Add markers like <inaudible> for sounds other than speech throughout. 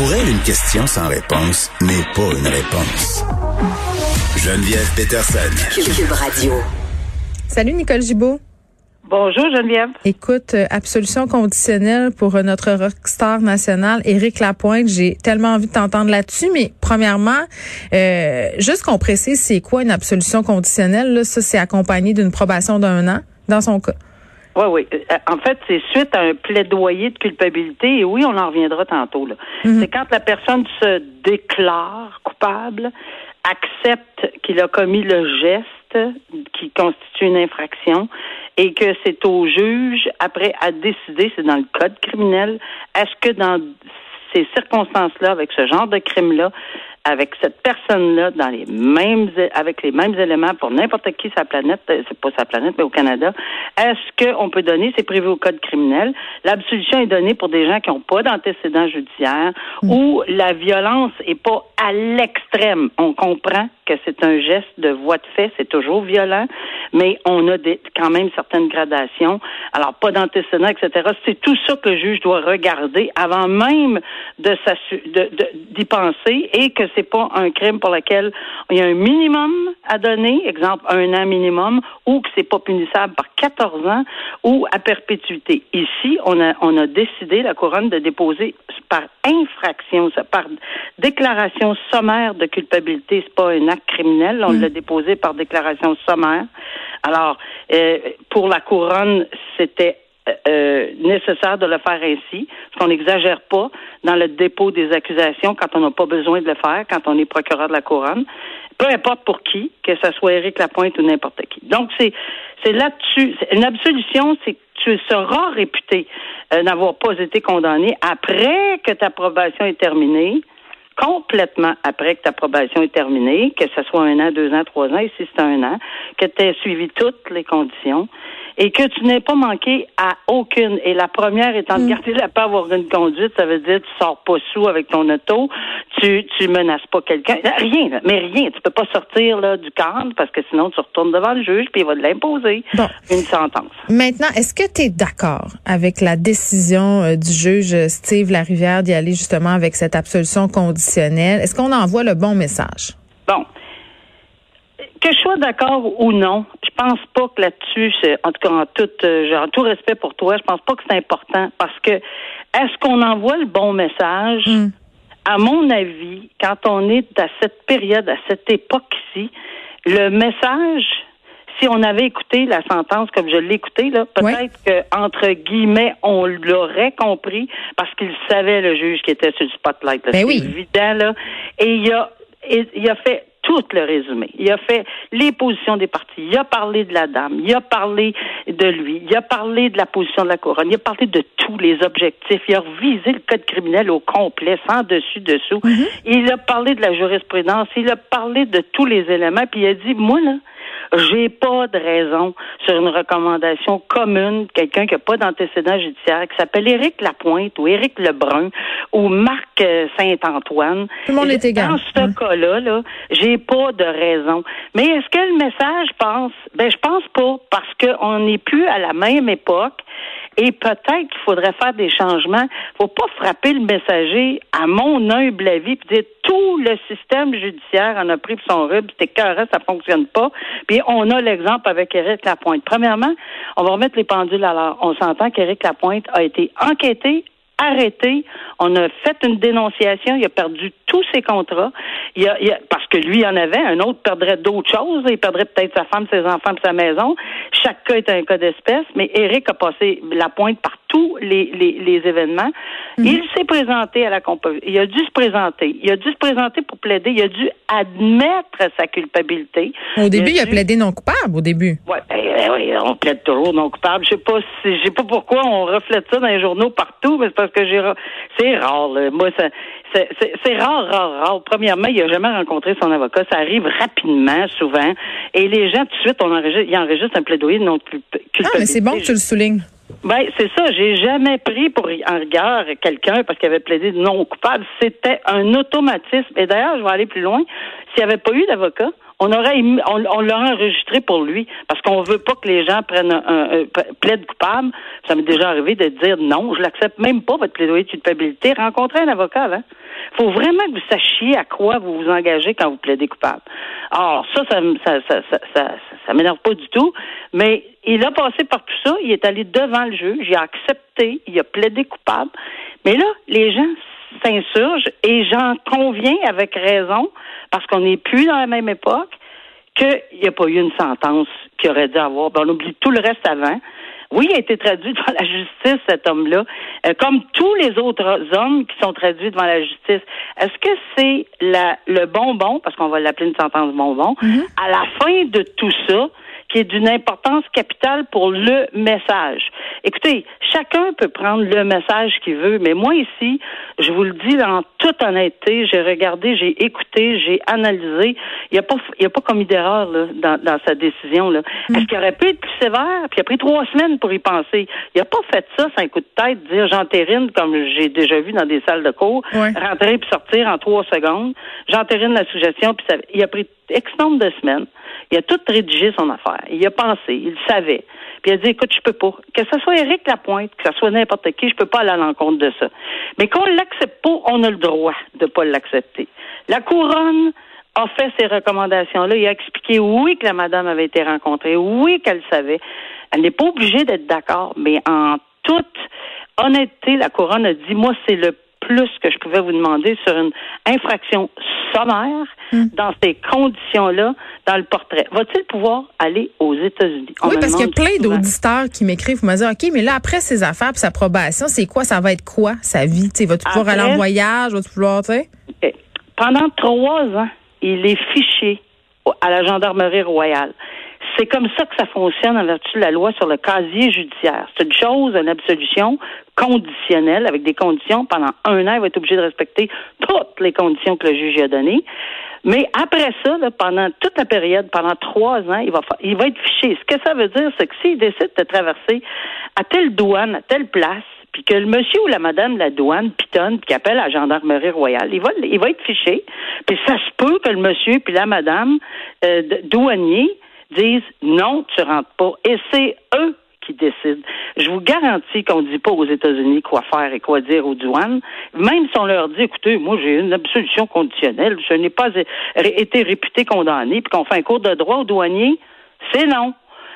Pour elle, une question sans réponse n'est pas une réponse. Geneviève Peterson. Cube Radio. Salut Nicole Gibaud. Bonjour Geneviève. Écoute, euh, absolution conditionnelle pour euh, notre rockstar national, Éric Lapointe. J'ai tellement envie de t'entendre là-dessus, mais premièrement, euh, juste qu'on précise, c'est quoi une absolution conditionnelle? Là? Ça, c'est accompagné d'une probation d'un an, dans son cas. Oui, oui. Euh, En fait, c'est suite à un plaidoyer de culpabilité, et oui, on en reviendra tantôt. là. Mhm. C'est quand la personne se déclare coupable, accepte qu'il a commis le geste qui constitue une infraction, et que c'est au juge, après, à décider, c'est dans le code criminel, est-ce que dans ces circonstances-là, avec ce genre de crime-là, avec cette personne-là, dans les mêmes, avec les mêmes éléments pour n'importe qui sa planète, euh, c'est pas sa planète, mais au Canada, est-ce qu'on peut donner, c'est prévu au code criminel, l'absolution est donnée pour des gens qui n'ont pas d'antécédents judiciaires, où la violence est pas à l'extrême. On comprend que c'est un geste de voie de fait, c'est toujours violent, mais on a des, quand même certaines gradations. Alors, pas d'antécédents, etc. C'est tout ça que le juge doit regarder avant même de s'assu- de- de- d'y penser et que c'est pas un crime pour lequel il y a un minimum à donner, exemple un an minimum, ou que c'est pas punissable par 14 ans ou à perpétuité. Ici, on a, on a décidé, la couronne, de déposer par infraction, par déclaration sommaire de culpabilité. C'est pas un acte criminel, on l'a déposé par déclaration sommaire. Alors, euh, pour la couronne, c'était euh, nécessaire de le faire ainsi, parce qu'on n'exagère pas dans le dépôt des accusations quand on n'a pas besoin de le faire, quand on est procureur de la couronne, peu importe pour qui, que ce soit Éric Lapointe ou n'importe qui. Donc, c'est c'est là-dessus. Une absolution, c'est que tu seras réputé euh, n'avoir pas été condamné après que ta probation est terminée, complètement après que ta probation est terminée, que ce soit un an, deux ans, trois ans, ici c'est un an, que tu aies suivi toutes les conditions et que tu n'aies pas manqué à aucune. Et la première étant de garder la paix, avoir une conduite, ça veut dire tu sors pas sous avec ton auto, tu tu menaces pas quelqu'un, rien, mais rien. Tu peux pas sortir là du cadre parce que sinon tu retournes devant le juge puis il va te l'imposer Bon. une sentence. Maintenant, est-ce que tu es d'accord avec la décision euh, du juge euh, Steve Larivière d'y aller justement avec cette absolution conditionnelle? Est-ce qu'on envoie le bon message? Bon. Que je sois d'accord ou non, je pense pas que là-dessus, c'est- en tout cas en tout, euh, j'ai- en tout respect pour toi, je pense pas que c'est important parce que est-ce qu'on envoie le bon message? À mon avis, quand on est à cette période, à cette époque-ci, le message, si on avait écouté la sentence comme je l'ai écouté, là, peut-être que entre guillemets, on l'aurait compris parce qu'il savait le juge qui était sur le spotlight. Ben C'est oui. évident là. Et il a, et- il a fait tout le résumé. Il a fait les positions des partis. Il a parlé de la dame. Il a parlé de lui. Il a parlé de la position de la couronne. Il a parlé de tous les objectifs. Il a revisé le code criminel au complet, sans dessus dessous. Il a parlé de la jurisprudence. Il a parlé de tous les éléments. Puis il a dit, moi là, j'ai pas de raison sur une recommandation commune, quelqu'un qui n'a pas d'antécédent judiciaire, qui s'appelle Éric Lapointe ou Éric Lebrun ou Marc euh, Saint-Antoine. Tout le monde est égal. Dans ce cas-là, là, j'ai pas de raison. Mais est-ce que le message pense? Ben, je pense pas, parce qu'on n'est plus à la même époque. Et peut-être qu'il faudrait faire des changements. Faut pas frapper le messager à mon humble avis puis dire tout le système judiciaire en a pris pour son rub, c'était carré, ça fonctionne pas. Puis on a l'exemple avec Éric Lapointe. Premièrement, on va remettre les pendules à l'heure. On s'entend qu'Éric Lapointe a été enquêté, arrêté. On a fait une dénonciation. Il a perdu tous ses contrats. Il a, il a- parce que lui, il en avait. Un autre perdrait d'autres choses. Il perdrait peut-être sa femme, ses enfants, sa maison. Chaque cas est un cas d'espèce. Mais Eric a passé la pointe par tous les, les, les événements. Il s'est présenté à la compa- Il a dû se présenter. Il a dû se présenter pour plaider. Il a dû admettre sa culpabilité. Au début, il a dû- plaidé non coupable, au début. Ouais, ben, ben oui, on plaide toujours non coupable. Je sais pas si, je sais pas pourquoi on reflète ça dans les journaux partout, mais c'est parce que j'ai, c'est rare, là. Moi, ça, c'est, rare, rare, rare. Premièrement, il a jamais rencontré son avocat. Ça arrive rapidement, souvent. Et les gens, tout de suite, on enregistre, ils enregistrent un plaidoyer de non culpabilité. Ah, mais c'est bon que tu le soulignes. Ben, c'est ça. J'ai jamais pris pour en regard quelqu'un parce qu'il avait plaidé non coupable. C'était un automatisme. Et d'ailleurs, je vais aller plus loin. S'il n'y avait pas eu d'avocat, on aurait on, on l'aurait enregistré pour lui parce qu'on veut pas que les gens prennent un, plaide coupable. Ça m'est déjà arrivé de dire non, je l'accepte même pas votre plaidoyer de culpabilité. Rencontrez un avocat, là. Faut vraiment que vous sachiez à quoi vous vous engagez quand vous plaidez coupable. Alors ça, ça, ça, ça, ça, ça, ça m'énerve pas du tout, mais il a passé par tout ça. Il est allé devant le juge, il a accepté, il a plaidé coupable. Mais là, les gens s'insurgent et j'en conviens avec raison parce qu'on n'est plus dans la même époque qu'il n'y a pas eu une sentence qu'il aurait dû avoir. Ben, on oublie tout le reste avant. Oui, il a été traduit <laughs> devant la justice, cet homme-là, euh, comme tous les autres hommes qui sont traduits devant la justice. Est-ce que c'est le bonbon, parce qu'on va l'appeler une sentence bonbon, mm-hmm. à la fin de tout ça, qui est d'une importance capitale pour le message. Écoutez, chacun peut prendre le message qu'il veut, mais moi ici, je vous le dis en toute honnêteté, j'ai regardé, j'ai écouté, j'ai analysé. Il n'y a pas, il y a pas commis d'erreur dans, dans sa décision. Là. Mm. Est-ce qu'il aurait pu être plus sévère? Puis il a pris trois semaines pour y penser. Il n'a pas fait ça, c'est un coup de tête, dire j'entérine comme j'ai déjà vu dans des salles de cours, rentrer puis sortir en trois secondes. J'entérine la suggestion, puis ça, il a pris X nombre de semaines. Il a tout rédigé son affaire. Il a pensé, il savait. Puis il a dit, écoute, je peux pas. Que ce soit Éric Lapointe, que ce soit n'importe qui, je peux pas aller à l'encontre de ça. Mais qu'on l'accepte pas, on a le droit de pas l'accepter. La couronne a fait ces recommandations-là. Il a expliqué, oui, que la madame avait été rencontrée, oui, qu'elle savait. Elle n'est pas obligée d'être d'accord, mais en toute honnêteté, la couronne a dit, moi, c'est le plus que je pouvais vous demander sur une infraction sommaire hmm. dans ces conditions-là dans le portrait. Va-t-il pouvoir aller aux États-Unis? Oui, parce qu'il y a plein d'auditeurs qui m'écrivent vous me dire, OK, mais là, après ses affaires puis sa probation, c'est quoi? Ça va être quoi, sa vie? Va-tu pouvoir aller en voyage? Va-tu pouvoir, tu sais? Pendant trois ans, il est fiché à la gendarmerie royale. C'est comme ça que ça fonctionne en vertu de la loi sur le casier judiciaire. C'est une chose, une absolution conditionnelle avec des conditions. Pendant un an, il va être obligé de respecter toutes les conditions que le juge a données. Mais après ça, pendant toute la période, pendant trois ans, il va, il va être fiché. Ce que ça veut dire, c'est que s'il décide de traverser à telle douane, à telle place, puis que le monsieur ou la madame de la douane pitonne, puis appelle la gendarmerie royale, il va, il va être fiché. Puis ça se peut que le monsieur puis la madame euh, douanier disent non, tu rentres pas. Et c'est eux qui décident. Je vous garantis qu'on ne dit pas aux États-Unis quoi faire et quoi dire aux douanes. Même si on leur dit, écoutez, moi j'ai une absolution conditionnelle, je n'ai pas été réputé condamné, puis qu'on fait un cours de droit aux douaniers, c'est non.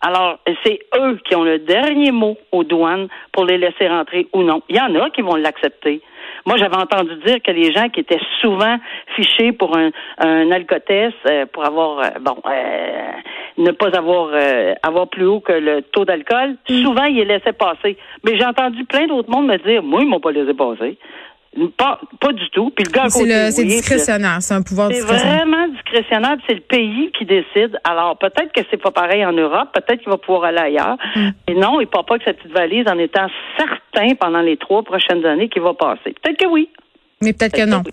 Alors, c'est eux qui ont le dernier mot aux douanes pour les laisser rentrer ou non. Il y en a qui vont l'accepter. Moi, j'avais entendu dire que les gens qui étaient souvent fichés pour un, un alcotest, euh, pour avoir, euh, bon, euh, ne pas avoir avoir plus haut que le taux d'alcool, mm. souvent, ils les laissaient passer. Mais j'ai entendu plein d'autres mondes me dire, moi, ils m'ont pas laissé passer. Pas, pas du tout. Puis le gars C'est discrétionnaire, c'est un pouvoir discrétionnaire. C'est vraiment discrétionnaire, c'est le pays qui décide. Alors peut-être que c'est pas pareil en Europe, peut-être qu'il va pouvoir aller ailleurs. Mm. Mais non, il part pas que sa petite valise en étant certain pendant les trois prochaines années qu'il va passer. Peut-être que oui. Mais peut-être que non. <laughs>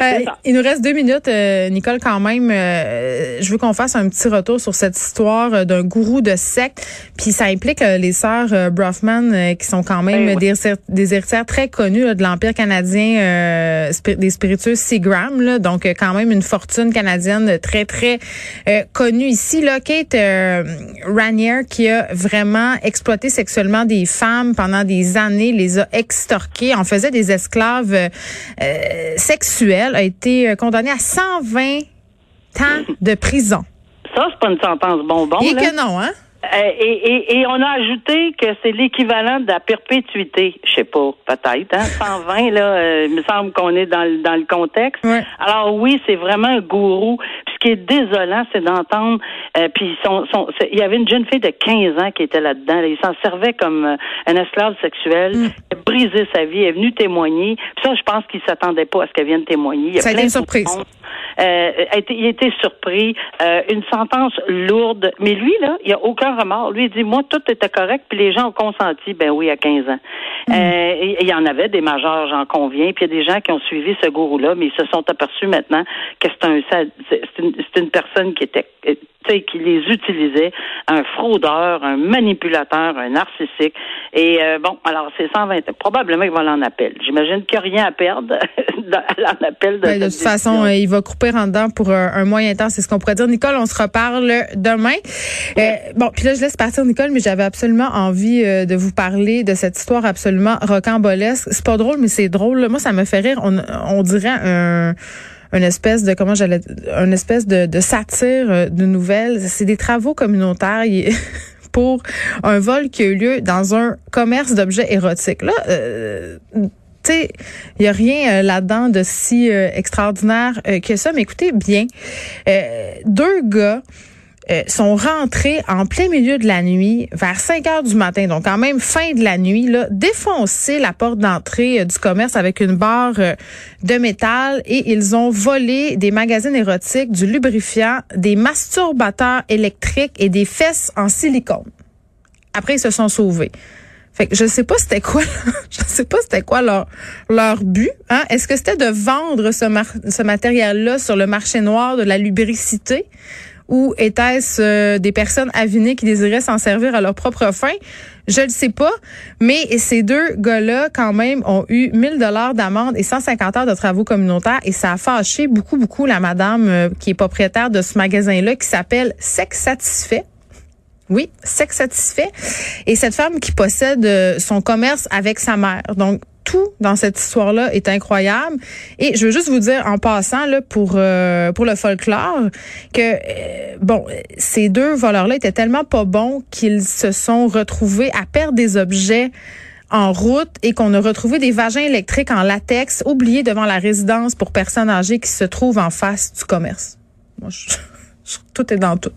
Euh, il nous reste deux minutes, euh, Nicole, quand même. Euh, je veux qu'on fasse un petit retour sur cette histoire d'un gourou de secte. Puis ça implique les sœurs Brofman, qui sont quand même ben des, héritières très connues de l'Empire canadien des spiritueux Seagram. Là, donc, quand même une fortune canadienne très, très connue ici. Là, Kate Ranier, qui a vraiment exploité sexuellement des femmes pendant des années, les a extorquées, en faisait des esclaves euh, sexuelle a été euh, condamné à 120 ans de prison. Ça, c'est pas une sentence bonbon. Et que non, hein? Et, on a ajouté que c'est l'équivalent de la perpétuité. Je sais pas, peut-être, hein? <laughs> 120, là, il me semble qu'on est dans, dans le contexte. Alors oui, c'est vraiment un gourou. Puis ce qui est désolant, c'est d'entendre. puis son, il y avait une jeune fille de 15 ans qui était là-dedans. Il s'en servait comme un esclave sexuel. Mm brisé sa vie, est venu témoigner. Puis ça, je pense qu'il s'attendait pas à ce qu'elle vienne témoigner. Il y a ça a été une surprise. Euh, il était surpris. Euh, une sentence lourde. Mais lui, là, il a aucun remords. Lui, il dit, moi, tout était correct, puis les gens ont consenti. Ben oui, à 15 ans. Euh, il y en avait des majeurs, j'en conviens. Puis il y a des gens qui ont suivi ce gourou-là, mais ils se sont aperçus maintenant que c'est un, c'est une, une personne qui était qui les utilisait, un fraudeur, un manipulateur, un narcissique. Et euh, bon, alors c'est 120. Probablement qu'il va l'en appel. J'imagine qu'il n'y a rien à perdre <laughs> dans, l'en appel de. Ben, de toute façon, il va couper en dedans pour un, moyen temps. C'est ce qu'on pourrait dire. Nicole, on se reparle demain. Euh, bon, puis là, je laisse partir Nicole, mais j'avais absolument envie euh, de vous parler de cette histoire absolument C'est pas drôle, mais c'est drôle. Moi, ça me fait rire. On, dirait un une espèce de comment j'allais une espèce de, de satire euh, de nouvelles. C'est des travaux communautaires <laughs> pour un vol qui a eu lieu dans un commerce d'objets érotiques. Là, euh, tu sais, il y a rien euh, là-dedans de si extraordinaire que ça. Mais écoutez bien, deux gars euh, sont rentrés en plein milieu de la nuit, vers 5 heures du matin, donc quand même fin de la nuit, là, défoncer la porte d'entrée euh, du commerce avec une barre euh, de métal et ils ont volé des magazines érotiques, du lubrifiant, des masturbateurs électriques et des fesses en silicone. Après, ils se sont sauvés. Fait que je sais pas c'était quoi, <laughs> je sais pas c'était quoi leur leur but. Hein? Est-ce que c'était de vendre ce, ce matériel-là sur le marché noir de la lubricité? Ou était-ce euh, des personnes avinées qui désiraient s'en servir à leur propre fin? Je ne sais pas, mais ces deux gars-là, quand même, ont eu 1000 dollars d'amende et 150 heures de travaux communautaires et ça a fâché beaucoup, beaucoup la madame euh, qui est propriétaire de ce magasin-là qui s'appelle Sex Satisfait. Oui, Sex Satisfait. Et cette femme qui possède euh, son commerce avec sa mère. Donc, tout dans cette histoire-là est incroyable. Et je veux juste vous dire en passant là pour euh, pour le folklore que euh, bon, ces deux voleurs-là étaient tellement pas bons qu'ils se sont retrouvés à perdre des objets en route et qu'on a retrouvé des vagins électriques en latex oubliés devant la résidence pour personnes âgées qui se trouvent en face du commerce. Moi, <laughs> tout est dans tout.